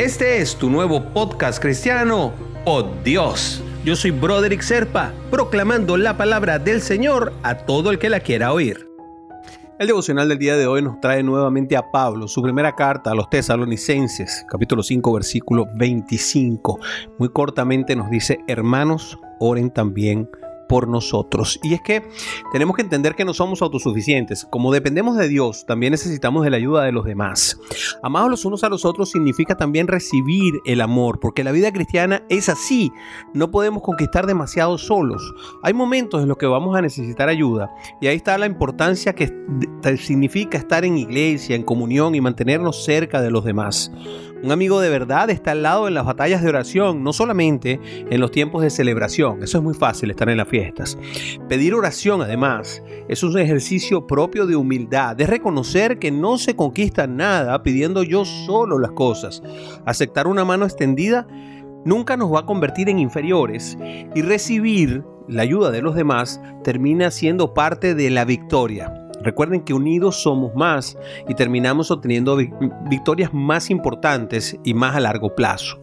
Este es tu nuevo podcast cristiano, Oh Dios. Yo soy Broderick Serpa, proclamando la palabra del Señor a todo el que la quiera oír. El devocional del día de hoy nos trae nuevamente a Pablo, su primera carta a los tesalonicenses, capítulo 5, versículo 25. Muy cortamente nos dice, hermanos, oren también por nosotros. Y es que tenemos que entender que no somos autosuficientes. Como dependemos de Dios, también necesitamos de la ayuda de los demás. Amados los unos a los otros significa también recibir el amor, porque la vida cristiana es así. No podemos conquistar demasiado solos. Hay momentos en los que vamos a necesitar ayuda. Y ahí está la importancia que significa estar en iglesia, en comunión y mantenernos cerca de los demás. Un amigo de verdad está al lado en las batallas de oración, no solamente en los tiempos de celebración. Eso es muy fácil estar en las fiestas. Pedir oración, además, es un ejercicio propio de humildad, de reconocer que no se conquista nada pidiendo yo solo las cosas. Aceptar una mano extendida nunca nos va a convertir en inferiores y recibir la ayuda de los demás termina siendo parte de la victoria. Recuerden que unidos somos más y terminamos obteniendo victorias más importantes y más a largo plazo.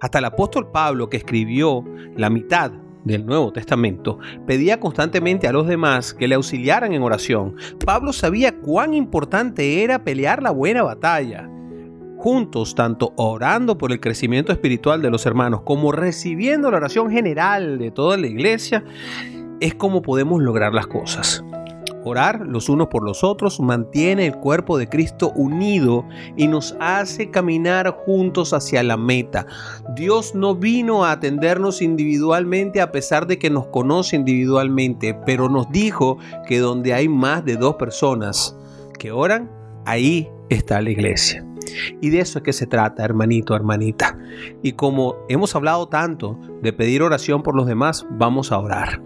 Hasta el apóstol Pablo, que escribió la mitad del Nuevo Testamento, pedía constantemente a los demás que le auxiliaran en oración. Pablo sabía cuán importante era pelear la buena batalla. Juntos, tanto orando por el crecimiento espiritual de los hermanos como recibiendo la oración general de toda la iglesia, es como podemos lograr las cosas. Orar los unos por los otros mantiene el cuerpo de Cristo unido y nos hace caminar juntos hacia la meta. Dios no vino a atendernos individualmente a pesar de que nos conoce individualmente, pero nos dijo que donde hay más de dos personas que oran, ahí está la iglesia. Y de eso es que se trata, hermanito, hermanita. Y como hemos hablado tanto de pedir oración por los demás, vamos a orar.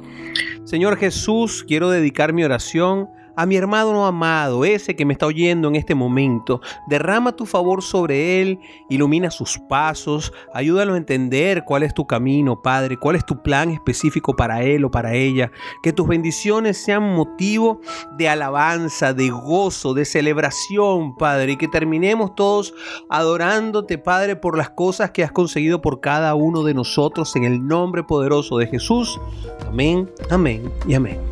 Señor Jesús, quiero dedicar mi oración a mi hermano amado, ese que me está oyendo en este momento. Derrama tu favor sobre él, ilumina sus pasos, ayúdalo a entender cuál es tu camino, Padre, cuál es tu plan específico para él o para ella. Que tus bendiciones sean motivo de alabanza, de gozo, de celebración, Padre, y que terminemos todos adorándote, Padre, por las cosas que has conseguido por cada uno de nosotros en el nombre poderoso de Jesús. Amén, amén y amén.